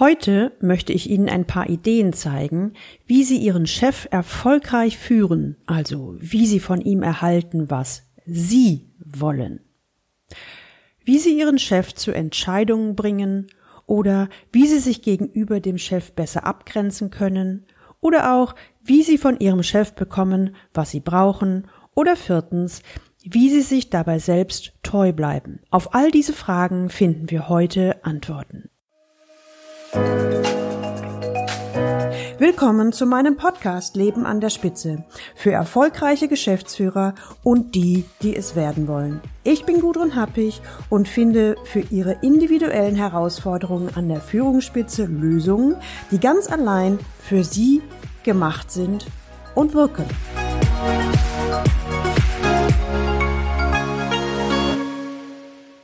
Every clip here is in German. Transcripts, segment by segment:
Heute möchte ich Ihnen ein paar Ideen zeigen, wie Sie Ihren Chef erfolgreich führen, also wie Sie von ihm erhalten, was Sie wollen. Wie Sie Ihren Chef zu Entscheidungen bringen oder wie Sie sich gegenüber dem Chef besser abgrenzen können oder auch wie Sie von Ihrem Chef bekommen, was Sie brauchen oder viertens, wie Sie sich dabei selbst treu bleiben. Auf all diese Fragen finden wir heute Antworten. Willkommen zu meinem Podcast Leben an der Spitze für erfolgreiche Geschäftsführer und die, die es werden wollen. Ich bin Gudrun Happig und finde für Ihre individuellen Herausforderungen an der Führungsspitze Lösungen, die ganz allein für Sie gemacht sind und wirken.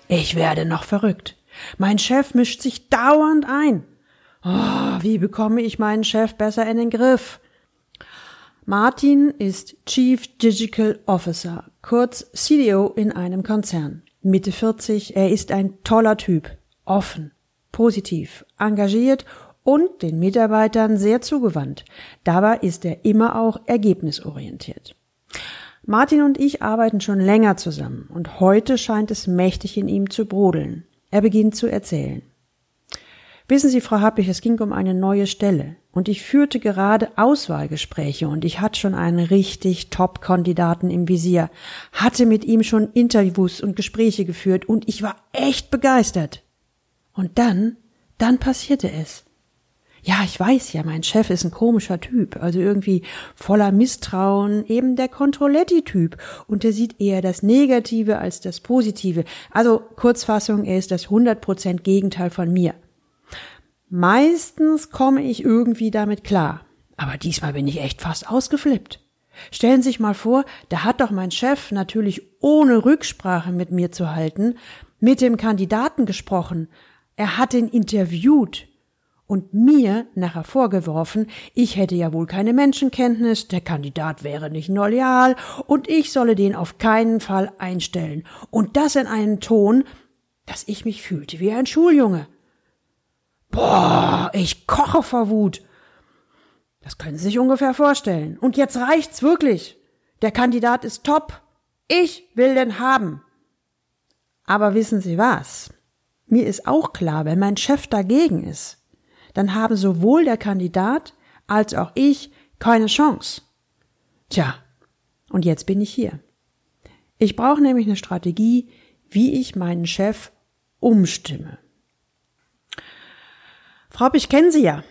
Ich werde noch verrückt. Mein Chef mischt sich dauernd ein. Oh, wie bekomme ich meinen Chef besser in den Griff? Martin ist Chief Digital Officer, kurz CDO in einem Konzern. Mitte 40, er ist ein toller Typ, offen, positiv, engagiert und den Mitarbeitern sehr zugewandt. Dabei ist er immer auch ergebnisorientiert. Martin und ich arbeiten schon länger zusammen und heute scheint es mächtig in ihm zu brodeln. Er beginnt zu erzählen. Wissen Sie, Frau Happig, es ging um eine neue Stelle. Und ich führte gerade Auswahlgespräche und ich hatte schon einen richtig Top-Kandidaten im Visier, hatte mit ihm schon Interviews und Gespräche geführt und ich war echt begeistert. Und dann, dann passierte es. Ja, ich weiß ja, mein Chef ist ein komischer Typ, also irgendwie voller Misstrauen, eben der Controletti-Typ. Und der sieht eher das Negative als das Positive. Also Kurzfassung, er ist das 100% Gegenteil von mir. Meistens komme ich irgendwie damit klar. Aber diesmal bin ich echt fast ausgeflippt. Stellen Sie sich mal vor, da hat doch mein Chef natürlich ohne Rücksprache mit mir zu halten, mit dem Kandidaten gesprochen. Er hat ihn interviewt und mir nachher vorgeworfen, ich hätte ja wohl keine Menschenkenntnis, der Kandidat wäre nicht loyal und ich solle den auf keinen Fall einstellen. Und das in einem Ton, dass ich mich fühlte wie ein Schuljunge. Boah, ich koche vor Wut. Das können Sie sich ungefähr vorstellen. Und jetzt reicht's wirklich. Der Kandidat ist top. Ich will den haben. Aber wissen Sie was? Mir ist auch klar, wenn mein Chef dagegen ist, dann haben sowohl der Kandidat als auch ich keine Chance. Tja, und jetzt bin ich hier. Ich brauche nämlich eine Strategie, wie ich meinen Chef umstimme. Frau, ich kenne Sie ja.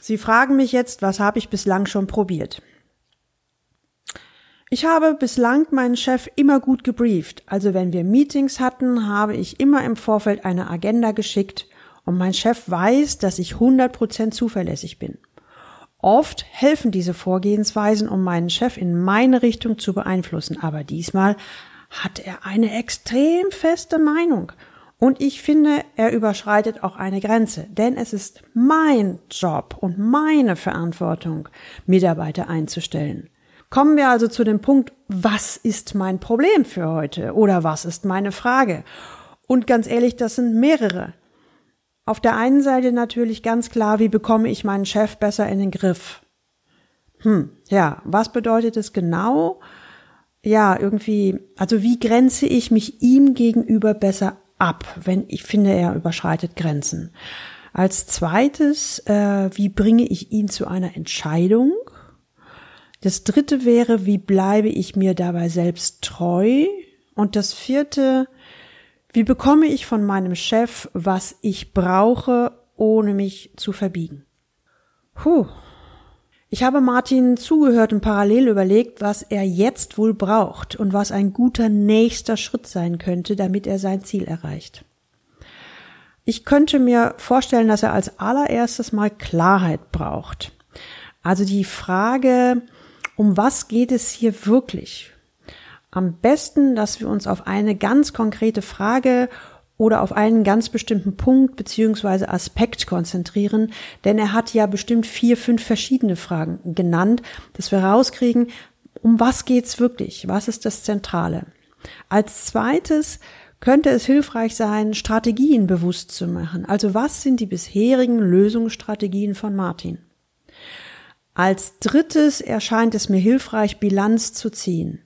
Sie fragen mich jetzt, was habe ich bislang schon probiert? Ich habe bislang meinen Chef immer gut gebrieft. Also wenn wir Meetings hatten, habe ich immer im Vorfeld eine Agenda geschickt und mein Chef weiß, dass ich 100% zuverlässig bin. Oft helfen diese Vorgehensweisen, um meinen Chef in meine Richtung zu beeinflussen, aber diesmal hat er eine extrem feste Meinung und ich finde, er überschreitet auch eine Grenze, denn es ist mein Job und meine Verantwortung, Mitarbeiter einzustellen. Kommen wir also zu dem Punkt, was ist mein Problem für heute oder was ist meine Frage? Und ganz ehrlich, das sind mehrere. Auf der einen Seite natürlich ganz klar, wie bekomme ich meinen Chef besser in den Griff? Hm, ja, was bedeutet es genau? Ja, irgendwie, also wie grenze ich mich ihm gegenüber besser ab, wenn ich finde, er überschreitet Grenzen. Als zweites, äh, wie bringe ich ihn zu einer Entscheidung? Das dritte wäre, wie bleibe ich mir dabei selbst treu? Und das vierte, wie bekomme ich von meinem Chef, was ich brauche, ohne mich zu verbiegen? Puh, ich habe Martin zugehört und parallel überlegt, was er jetzt wohl braucht und was ein guter nächster Schritt sein könnte, damit er sein Ziel erreicht. Ich könnte mir vorstellen, dass er als allererstes mal Klarheit braucht. Also die Frage, um was geht es hier wirklich? Am besten, dass wir uns auf eine ganz konkrete Frage oder auf einen ganz bestimmten Punkt beziehungsweise Aspekt konzentrieren, denn er hat ja bestimmt vier, fünf verschiedene Fragen genannt, dass wir rauskriegen, um was geht's wirklich? Was ist das Zentrale? Als zweites könnte es hilfreich sein, Strategien bewusst zu machen. Also was sind die bisherigen Lösungsstrategien von Martin? Als drittes erscheint es mir hilfreich, Bilanz zu ziehen.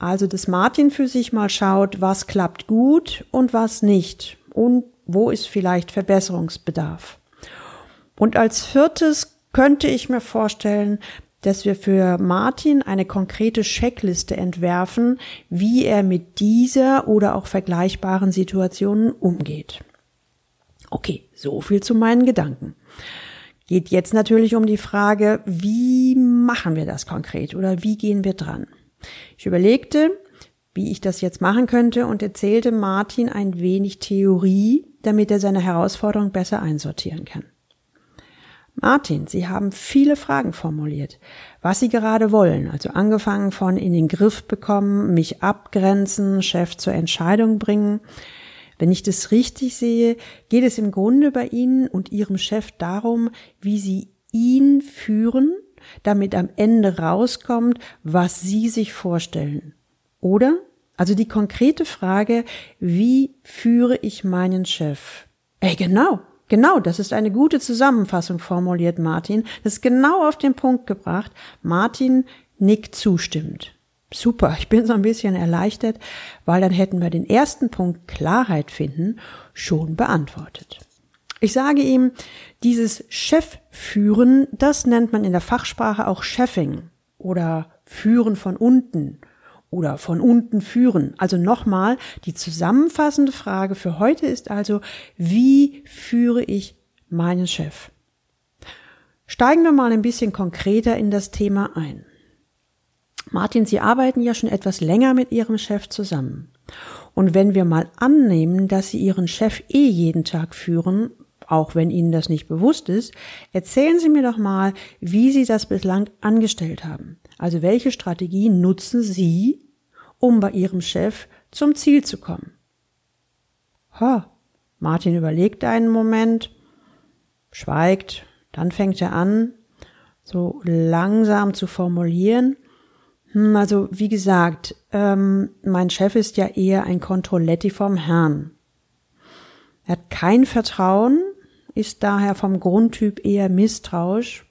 Also, dass Martin für sich mal schaut, was klappt gut und was nicht und wo ist vielleicht Verbesserungsbedarf. Und als viertes könnte ich mir vorstellen, dass wir für Martin eine konkrete Checkliste entwerfen, wie er mit dieser oder auch vergleichbaren Situationen umgeht. Okay, so viel zu meinen Gedanken. Geht jetzt natürlich um die Frage, wie machen wir das konkret oder wie gehen wir dran? Ich überlegte, wie ich das jetzt machen könnte und erzählte Martin ein wenig Theorie, damit er seine Herausforderung besser einsortieren kann. Martin, Sie haben viele Fragen formuliert, was Sie gerade wollen, also angefangen von in den Griff bekommen, mich abgrenzen, Chef zur Entscheidung bringen, wenn ich das richtig sehe, geht es im Grunde bei Ihnen und Ihrem Chef darum, wie Sie ihn führen, damit am Ende rauskommt, was Sie sich vorstellen. Oder? Also die konkrete Frage, wie führe ich meinen Chef? Ey, genau, genau, das ist eine gute Zusammenfassung formuliert Martin. Das ist genau auf den Punkt gebracht. Martin nickt zustimmend. Super, ich bin so ein bisschen erleichtert, weil dann hätten wir den ersten Punkt Klarheit finden schon beantwortet. Ich sage ihm, dieses Chefführen, das nennt man in der Fachsprache auch Chefing oder Führen von unten oder von unten führen. Also nochmal, die zusammenfassende Frage für heute ist also, wie führe ich meinen Chef? Steigen wir mal ein bisschen konkreter in das Thema ein. Martin, Sie arbeiten ja schon etwas länger mit Ihrem Chef zusammen. Und wenn wir mal annehmen, dass Sie Ihren Chef eh jeden Tag führen, auch wenn Ihnen das nicht bewusst ist, erzählen Sie mir doch mal, wie Sie das bislang angestellt haben. Also welche Strategien nutzen Sie, um bei Ihrem Chef zum Ziel zu kommen? Ha, Martin überlegt einen Moment, schweigt, dann fängt er an, so langsam zu formulieren hm, also wie gesagt, ähm, mein Chef ist ja eher ein Kontrolletti vom Herrn. Er hat kein Vertrauen, ist daher vom Grundtyp eher misstrauisch.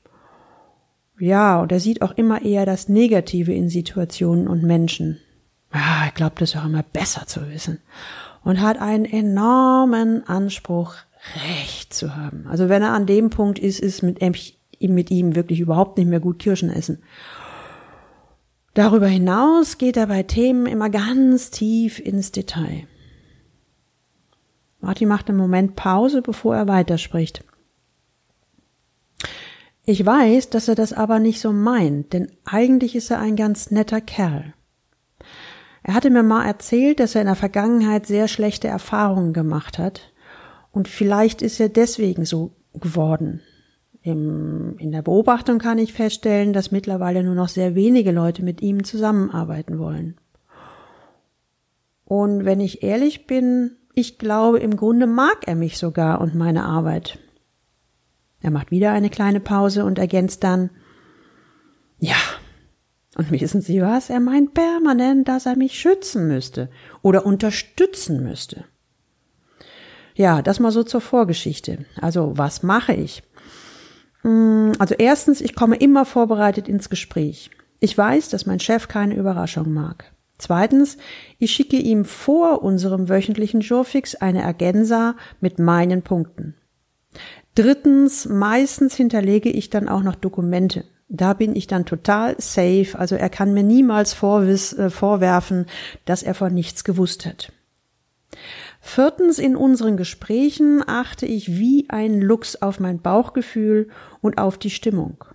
Ja, und er sieht auch immer eher das Negative in Situationen und Menschen. Ja, er glaubt es auch immer besser zu wissen. Und hat einen enormen Anspruch, Recht zu haben. Also wenn er an dem Punkt ist, ist mit, mit ihm wirklich überhaupt nicht mehr gut Kirschen essen. Darüber hinaus geht er bei Themen immer ganz tief ins Detail. Martin macht einen Moment Pause, bevor er weiterspricht. Ich weiß, dass er das aber nicht so meint, denn eigentlich ist er ein ganz netter Kerl. Er hatte mir mal erzählt, dass er in der Vergangenheit sehr schlechte Erfahrungen gemacht hat, und vielleicht ist er deswegen so geworden. Im, in der Beobachtung kann ich feststellen, dass mittlerweile nur noch sehr wenige Leute mit ihm zusammenarbeiten wollen. Und wenn ich ehrlich bin, ich glaube, im Grunde mag er mich sogar und meine Arbeit. Er macht wieder eine kleine Pause und ergänzt dann, ja, und wissen Sie was? Er meint permanent, dass er mich schützen müsste oder unterstützen müsste. Ja, das mal so zur Vorgeschichte. Also, was mache ich? Mm, also erstens, ich komme immer vorbereitet ins Gespräch. Ich weiß, dass mein Chef keine Überraschung mag. Zweitens, ich schicke ihm vor unserem wöchentlichen Jurfix eine Agensa mit meinen Punkten. Drittens, meistens hinterlege ich dann auch noch Dokumente. Da bin ich dann total safe, also er kann mir niemals vorwiss, äh, vorwerfen, dass er von nichts gewusst hat. Viertens, in unseren Gesprächen achte ich wie ein Luchs auf mein Bauchgefühl und auf die Stimmung.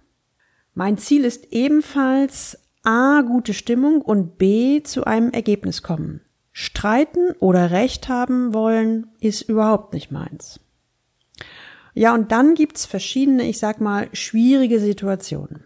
Mein Ziel ist ebenfalls A, gute Stimmung und B, zu einem Ergebnis kommen. Streiten oder Recht haben wollen ist überhaupt nicht meins. Ja, und dann gibt's verschiedene, ich sag mal, schwierige Situationen.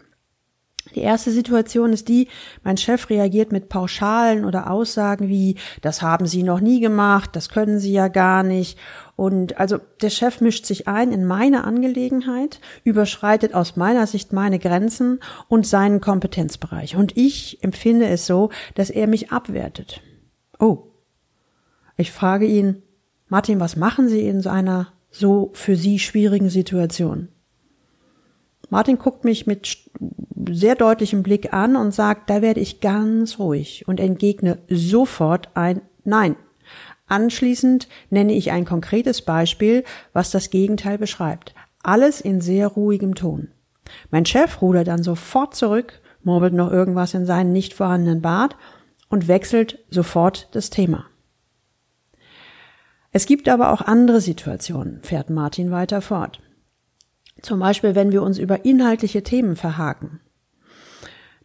Die erste Situation ist die, mein Chef reagiert mit Pauschalen oder Aussagen wie, das haben Sie noch nie gemacht, das können Sie ja gar nicht. Und also der Chef mischt sich ein in meine Angelegenheit, überschreitet aus meiner Sicht meine Grenzen und seinen Kompetenzbereich. Und ich empfinde es so, dass er mich abwertet. Oh. Ich frage ihn, Martin, was machen Sie in so einer so für Sie schwierigen Situation? Martin guckt mich mit sehr deutlichem Blick an und sagt, da werde ich ganz ruhig und entgegne sofort ein Nein. Anschließend nenne ich ein konkretes Beispiel, was das Gegenteil beschreibt. Alles in sehr ruhigem Ton. Mein Chef rudert dann sofort zurück, murmelt noch irgendwas in seinen nicht vorhandenen Bart und wechselt sofort das Thema. Es gibt aber auch andere Situationen, fährt Martin weiter fort. Zum Beispiel, wenn wir uns über inhaltliche Themen verhaken.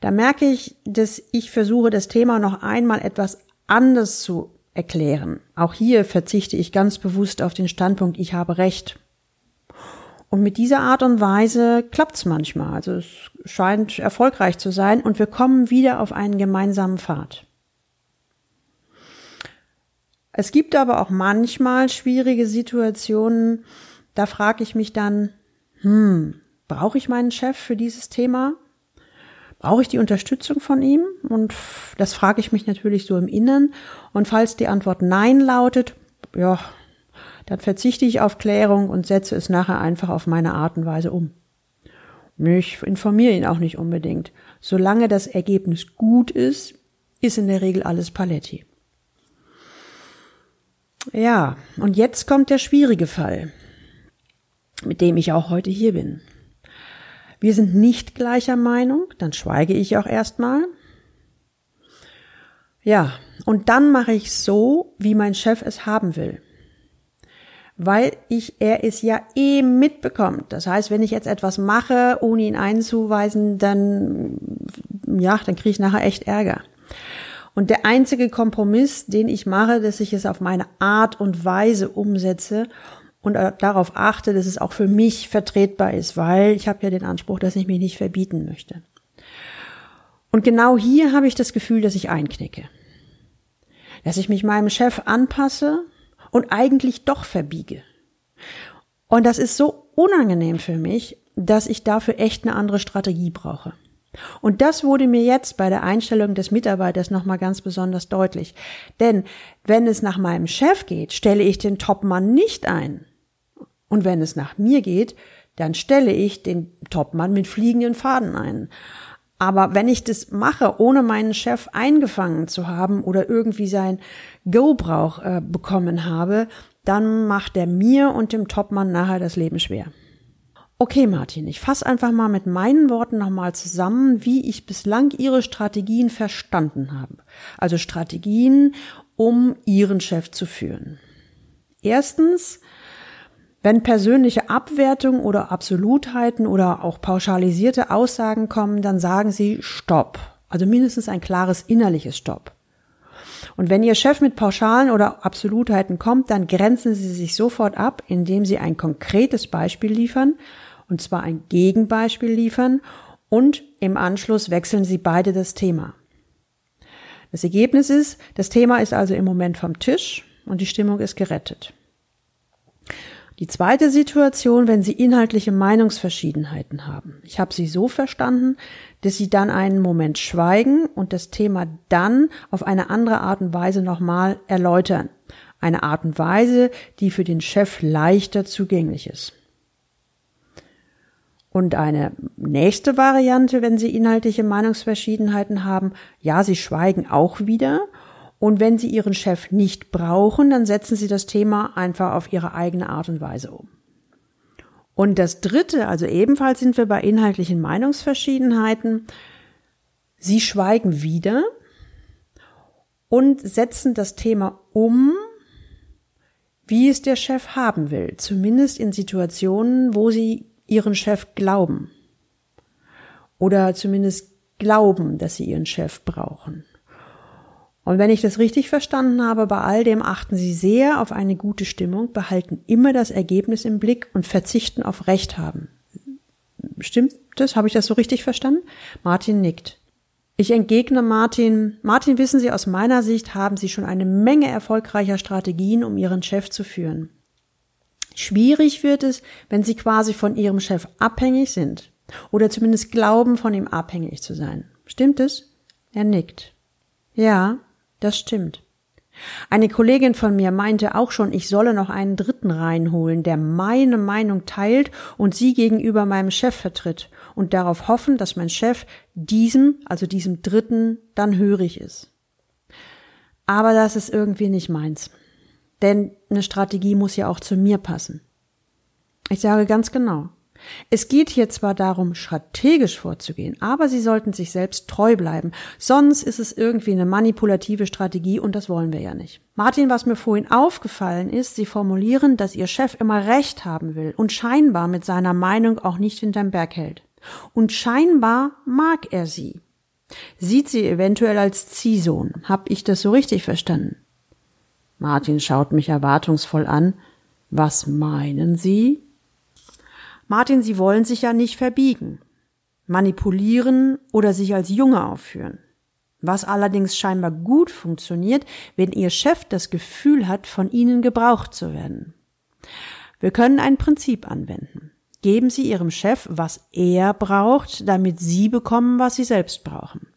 Da merke ich, dass ich versuche, das Thema noch einmal etwas anders zu erklären. Auch hier verzichte ich ganz bewusst auf den Standpunkt, ich habe Recht. Und mit dieser Art und Weise klappt's manchmal. Also es scheint erfolgreich zu sein und wir kommen wieder auf einen gemeinsamen Pfad. Es gibt aber auch manchmal schwierige Situationen, da frage ich mich dann, hm, brauche ich meinen Chef für dieses Thema? Brauche ich die Unterstützung von ihm? Und das frage ich mich natürlich so im Innern. Und falls die Antwort Nein lautet, ja, dann verzichte ich auf Klärung und setze es nachher einfach auf meine Art und Weise um. Ich informiere ihn auch nicht unbedingt. Solange das Ergebnis gut ist, ist in der Regel alles Paletti. Ja, und jetzt kommt der schwierige Fall, mit dem ich auch heute hier bin. Wir sind nicht gleicher Meinung, dann schweige ich auch erstmal. Ja, und dann mache ich so, wie mein Chef es haben will. Weil ich, er es ja eh mitbekommt. Das heißt, wenn ich jetzt etwas mache, ohne ihn einzuweisen, dann, ja, dann kriege ich nachher echt Ärger. Und der einzige Kompromiss, den ich mache, dass ich es auf meine Art und Weise umsetze und darauf achte, dass es auch für mich vertretbar ist, weil ich habe ja den Anspruch, dass ich mich nicht verbieten möchte. Und genau hier habe ich das Gefühl, dass ich einknicke. Dass ich mich meinem Chef anpasse und eigentlich doch verbiege. Und das ist so unangenehm für mich, dass ich dafür echt eine andere Strategie brauche. Und das wurde mir jetzt bei der Einstellung des Mitarbeiters nochmal ganz besonders deutlich. Denn wenn es nach meinem Chef geht, stelle ich den Topmann nicht ein. Und wenn es nach mir geht, dann stelle ich den Topmann mit fliegenden Faden ein. Aber wenn ich das mache, ohne meinen Chef eingefangen zu haben oder irgendwie sein Go-Brauch äh, bekommen habe, dann macht er mir und dem Topmann nachher das Leben schwer. Okay, Martin, ich fasse einfach mal mit meinen Worten nochmal zusammen, wie ich bislang Ihre Strategien verstanden habe. Also Strategien, um Ihren Chef zu führen. Erstens, wenn persönliche Abwertung oder Absolutheiten oder auch pauschalisierte Aussagen kommen, dann sagen Sie Stopp. Also mindestens ein klares innerliches Stopp. Und wenn Ihr Chef mit Pauschalen oder Absolutheiten kommt, dann grenzen Sie sich sofort ab, indem Sie ein konkretes Beispiel liefern, und zwar ein Gegenbeispiel liefern und im Anschluss wechseln Sie beide das Thema. Das Ergebnis ist, das Thema ist also im Moment vom Tisch und die Stimmung ist gerettet. Die zweite Situation, wenn Sie inhaltliche Meinungsverschiedenheiten haben. Ich habe Sie so verstanden, dass Sie dann einen Moment schweigen und das Thema dann auf eine andere Art und Weise nochmal erläutern. Eine Art und Weise, die für den Chef leichter zugänglich ist. Und eine nächste Variante, wenn Sie inhaltliche Meinungsverschiedenheiten haben, ja, Sie schweigen auch wieder. Und wenn Sie Ihren Chef nicht brauchen, dann setzen Sie das Thema einfach auf Ihre eigene Art und Weise um. Und das Dritte, also ebenfalls sind wir bei inhaltlichen Meinungsverschiedenheiten, Sie schweigen wieder und setzen das Thema um, wie es der Chef haben will, zumindest in Situationen, wo Sie ihren Chef glauben. Oder zumindest glauben, dass sie ihren Chef brauchen. Und wenn ich das richtig verstanden habe, bei all dem achten sie sehr auf eine gute Stimmung, behalten immer das Ergebnis im Blick und verzichten auf Recht haben. Stimmt das? Habe ich das so richtig verstanden? Martin nickt. Ich entgegne Martin, Martin, wissen Sie, aus meiner Sicht haben Sie schon eine Menge erfolgreicher Strategien, um Ihren Chef zu führen. Schwierig wird es, wenn sie quasi von ihrem Chef abhängig sind oder zumindest glauben, von ihm abhängig zu sein. Stimmt es? Er nickt. Ja, das stimmt. Eine Kollegin von mir meinte auch schon, ich solle noch einen Dritten reinholen, der meine Meinung teilt und sie gegenüber meinem Chef vertritt und darauf hoffen, dass mein Chef diesem, also diesem Dritten, dann hörig ist. Aber das ist irgendwie nicht meins. Denn eine Strategie muss ja auch zu mir passen. Ich sage ganz genau, es geht hier zwar darum, strategisch vorzugehen, aber Sie sollten sich selbst treu bleiben. Sonst ist es irgendwie eine manipulative Strategie und das wollen wir ja nicht. Martin, was mir vorhin aufgefallen ist, Sie formulieren, dass Ihr Chef immer Recht haben will und scheinbar mit seiner Meinung auch nicht hinterm Berg hält. Und scheinbar mag er Sie. Sieht sie eventuell als Ziehsohn. Hab ich das so richtig verstanden? Martin schaut mich erwartungsvoll an. Was meinen Sie? Martin, Sie wollen sich ja nicht verbiegen, manipulieren oder sich als Junge aufführen. Was allerdings scheinbar gut funktioniert, wenn Ihr Chef das Gefühl hat, von Ihnen gebraucht zu werden. Wir können ein Prinzip anwenden. Geben Sie Ihrem Chef, was er braucht, damit Sie bekommen, was Sie selbst brauchen.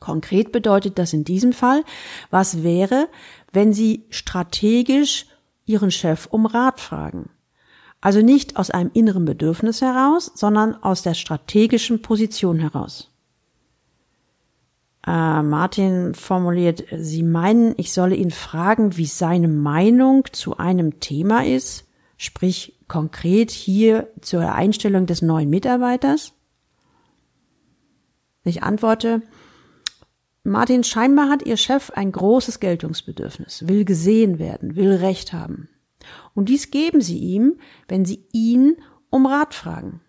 Konkret bedeutet das in diesem Fall, was wäre, wenn Sie strategisch Ihren Chef um Rat fragen. Also nicht aus einem inneren Bedürfnis heraus, sondern aus der strategischen Position heraus. Äh, Martin formuliert, Sie meinen, ich solle ihn fragen, wie seine Meinung zu einem Thema ist, sprich konkret hier zur Einstellung des neuen Mitarbeiters? Ich antworte, Martin, scheinbar hat Ihr Chef ein großes Geltungsbedürfnis, will gesehen werden, will Recht haben. Und dies geben Sie ihm, wenn Sie ihn um Rat fragen.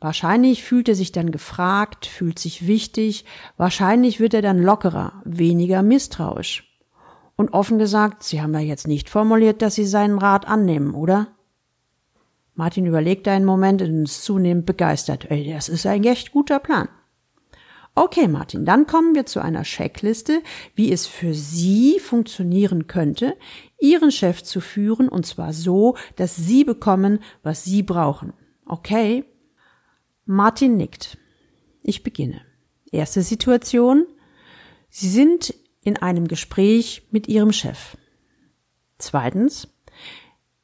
Wahrscheinlich fühlt er sich dann gefragt, fühlt sich wichtig, wahrscheinlich wird er dann lockerer, weniger misstrauisch. Und offen gesagt, Sie haben ja jetzt nicht formuliert, dass Sie seinen Rat annehmen, oder? Martin überlegt einen Moment und ist zunehmend begeistert. Ey, das ist ein echt guter Plan. Okay, Martin, dann kommen wir zu einer Checkliste, wie es für Sie funktionieren könnte, Ihren Chef zu führen, und zwar so, dass Sie bekommen, was Sie brauchen. Okay? Martin nickt. Ich beginne. Erste Situation. Sie sind in einem Gespräch mit Ihrem Chef. Zweitens.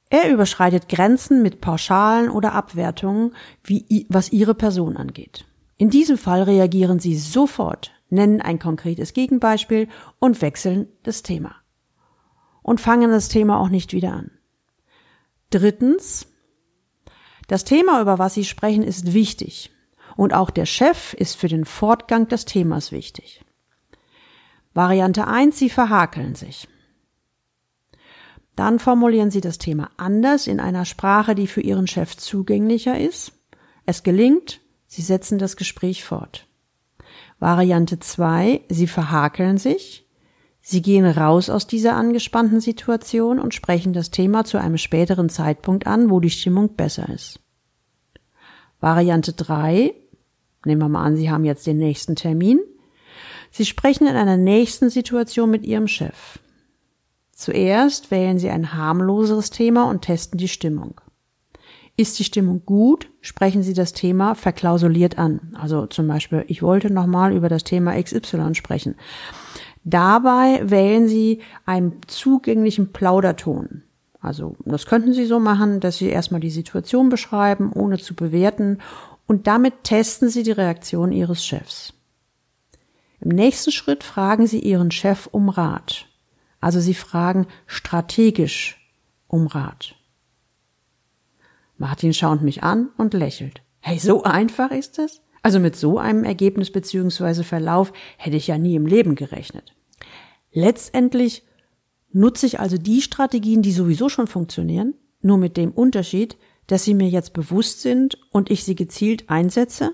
Er überschreitet Grenzen mit Pauschalen oder Abwertungen, wie, was Ihre Person angeht. In diesem Fall reagieren Sie sofort, nennen ein konkretes Gegenbeispiel und wechseln das Thema. Und fangen das Thema auch nicht wieder an. Drittens, das Thema, über was Sie sprechen, ist wichtig. Und auch der Chef ist für den Fortgang des Themas wichtig. Variante 1, Sie verhakeln sich. Dann formulieren Sie das Thema anders in einer Sprache, die für Ihren Chef zugänglicher ist. Es gelingt, Sie setzen das Gespräch fort. Variante 2, Sie verhakeln sich. Sie gehen raus aus dieser angespannten Situation und sprechen das Thema zu einem späteren Zeitpunkt an, wo die Stimmung besser ist. Variante 3, nehmen wir mal an, Sie haben jetzt den nächsten Termin. Sie sprechen in einer nächsten Situation mit Ihrem Chef. Zuerst wählen Sie ein harmloseres Thema und testen die Stimmung. Ist die Stimmung gut, sprechen Sie das Thema verklausuliert an. Also zum Beispiel, ich wollte nochmal über das Thema XY sprechen. Dabei wählen Sie einen zugänglichen Plauderton. Also das könnten Sie so machen, dass Sie erstmal die Situation beschreiben, ohne zu bewerten, und damit testen Sie die Reaktion Ihres Chefs. Im nächsten Schritt fragen Sie Ihren Chef um Rat. Also Sie fragen strategisch um Rat. Martin schaut mich an und lächelt. Hey, so einfach ist es? Also mit so einem Ergebnis bzw. Verlauf hätte ich ja nie im Leben gerechnet. Letztendlich nutze ich also die Strategien, die sowieso schon funktionieren, nur mit dem Unterschied, dass sie mir jetzt bewusst sind und ich sie gezielt einsetze?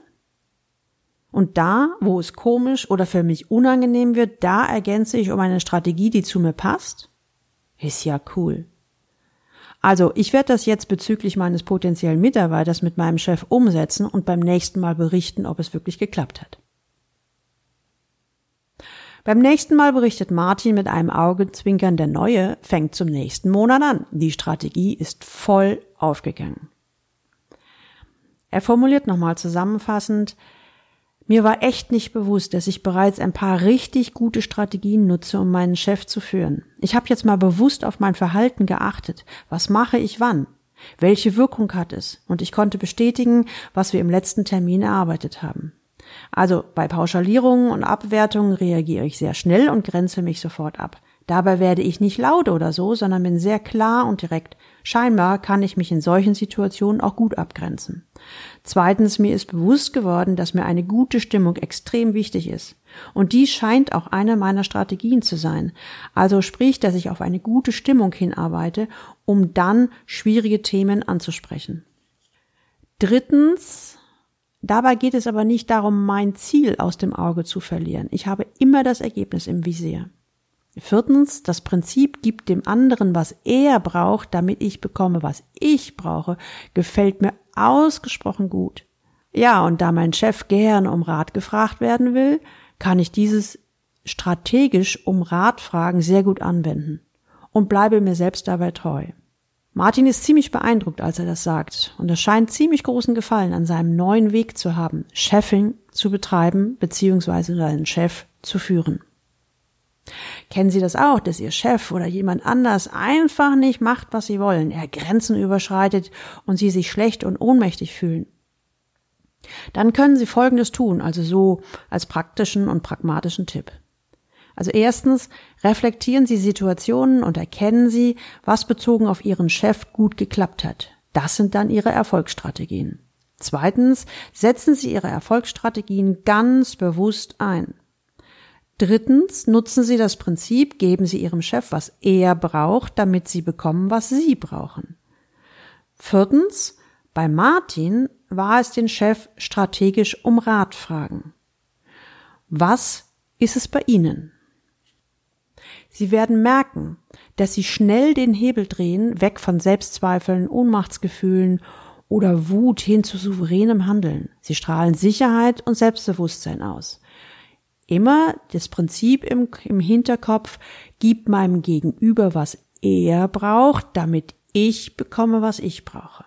Und da, wo es komisch oder für mich unangenehm wird, da ergänze ich um eine Strategie, die zu mir passt? Ist ja cool. Also, ich werde das jetzt bezüglich meines potenziellen Mitarbeiters mit meinem Chef umsetzen und beim nächsten Mal berichten, ob es wirklich geklappt hat. Beim nächsten Mal berichtet Martin mit einem Augenzwinkern, der Neue fängt zum nächsten Monat an. Die Strategie ist voll aufgegangen. Er formuliert nochmal zusammenfassend, Mir war echt nicht bewusst, dass ich bereits ein paar richtig gute Strategien nutze, um meinen Chef zu führen. Ich habe jetzt mal bewusst auf mein Verhalten geachtet. Was mache ich wann? Welche Wirkung hat es? Und ich konnte bestätigen, was wir im letzten Termin erarbeitet haben. Also bei Pauschalierungen und Abwertungen reagiere ich sehr schnell und grenze mich sofort ab. Dabei werde ich nicht laut oder so, sondern bin sehr klar und direkt. Scheinbar kann ich mich in solchen Situationen auch gut abgrenzen. Zweitens, mir ist bewusst geworden, dass mir eine gute Stimmung extrem wichtig ist. Und dies scheint auch eine meiner Strategien zu sein. Also sprich, dass ich auf eine gute Stimmung hinarbeite, um dann schwierige Themen anzusprechen. Drittens, dabei geht es aber nicht darum, mein Ziel aus dem Auge zu verlieren. Ich habe immer das Ergebnis im Visier. Viertens, das Prinzip gibt dem anderen, was er braucht, damit ich bekomme, was ich brauche, gefällt mir ausgesprochen gut. Ja, und da mein Chef gern um Rat gefragt werden will, kann ich dieses strategisch um Rat fragen sehr gut anwenden und bleibe mir selbst dabei treu. Martin ist ziemlich beeindruckt, als er das sagt, und er scheint ziemlich großen Gefallen an seinem neuen Weg zu haben, Chefing zu betreiben bzw. seinen Chef zu führen. Kennen Sie das auch, dass Ihr Chef oder jemand anders einfach nicht macht, was Sie wollen, er Grenzen überschreitet und Sie sich schlecht und ohnmächtig fühlen? Dann können Sie Folgendes tun, also so als praktischen und pragmatischen Tipp. Also erstens, reflektieren Sie Situationen und erkennen Sie, was bezogen auf Ihren Chef gut geklappt hat. Das sind dann Ihre Erfolgsstrategien. Zweitens, setzen Sie Ihre Erfolgsstrategien ganz bewusst ein. Drittens nutzen Sie das Prinzip, geben Sie Ihrem Chef, was er braucht, damit Sie bekommen, was Sie brauchen. Viertens, bei Martin war es den Chef strategisch um Rat fragen. Was ist es bei Ihnen? Sie werden merken, dass Sie schnell den Hebel drehen, weg von Selbstzweifeln, Ohnmachtsgefühlen oder Wut hin zu souveränem Handeln. Sie strahlen Sicherheit und Selbstbewusstsein aus immer das Prinzip im, im Hinterkopf, gib meinem Gegenüber, was er braucht, damit ich bekomme, was ich brauche.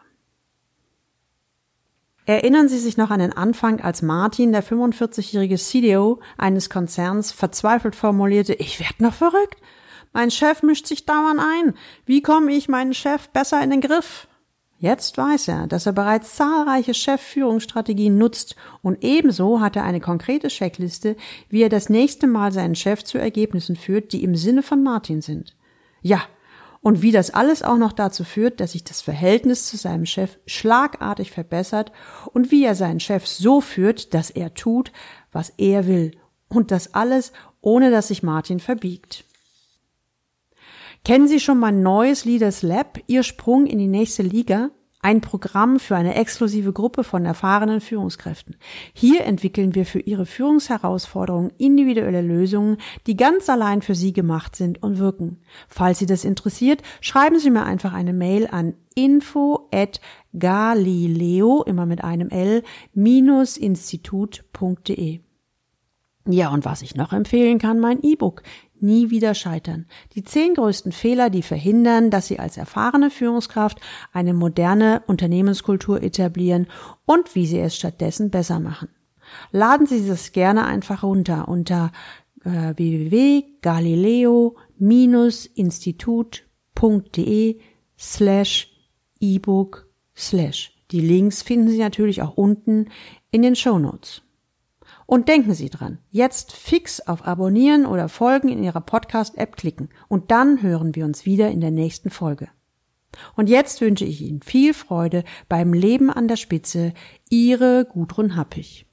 Erinnern Sie sich noch an den Anfang, als Martin, der 45-jährige CDO eines Konzerns, verzweifelt formulierte, ich werde noch verrückt. Mein Chef mischt sich dauernd ein. Wie komme ich meinen Chef besser in den Griff? Jetzt weiß er, dass er bereits zahlreiche Chefführungsstrategien nutzt und ebenso hat er eine konkrete Checkliste, wie er das nächste Mal seinen Chef zu Ergebnissen führt, die im Sinne von Martin sind. Ja, und wie das alles auch noch dazu führt, dass sich das Verhältnis zu seinem Chef schlagartig verbessert und wie er seinen Chef so führt, dass er tut, was er will. Und das alles, ohne dass sich Martin verbiegt. Kennen Sie schon mein neues Leaders Lab, Ihr Sprung in die nächste Liga? Ein Programm für eine exklusive Gruppe von erfahrenen Führungskräften. Hier entwickeln wir für Ihre Führungsherausforderungen individuelle Lösungen, die ganz allein für Sie gemacht sind und wirken. Falls Sie das interessiert, schreiben Sie mir einfach eine Mail an info at galileo, immer mit einem L, minus institut.de. Ja, und was ich noch empfehlen kann, mein E-Book nie wieder scheitern. Die zehn größten Fehler, die verhindern, dass Sie als erfahrene Führungskraft eine moderne Unternehmenskultur etablieren und wie Sie es stattdessen besser machen. Laden Sie das gerne einfach runter unter äh, www.galileo-institut.de slash ebook slash. Die Links finden Sie natürlich auch unten in den Show Notes. Und denken Sie dran, jetzt fix auf Abonnieren oder Folgen in Ihrer Podcast-App klicken und dann hören wir uns wieder in der nächsten Folge. Und jetzt wünsche ich Ihnen viel Freude beim Leben an der Spitze. Ihre Gudrun Happig.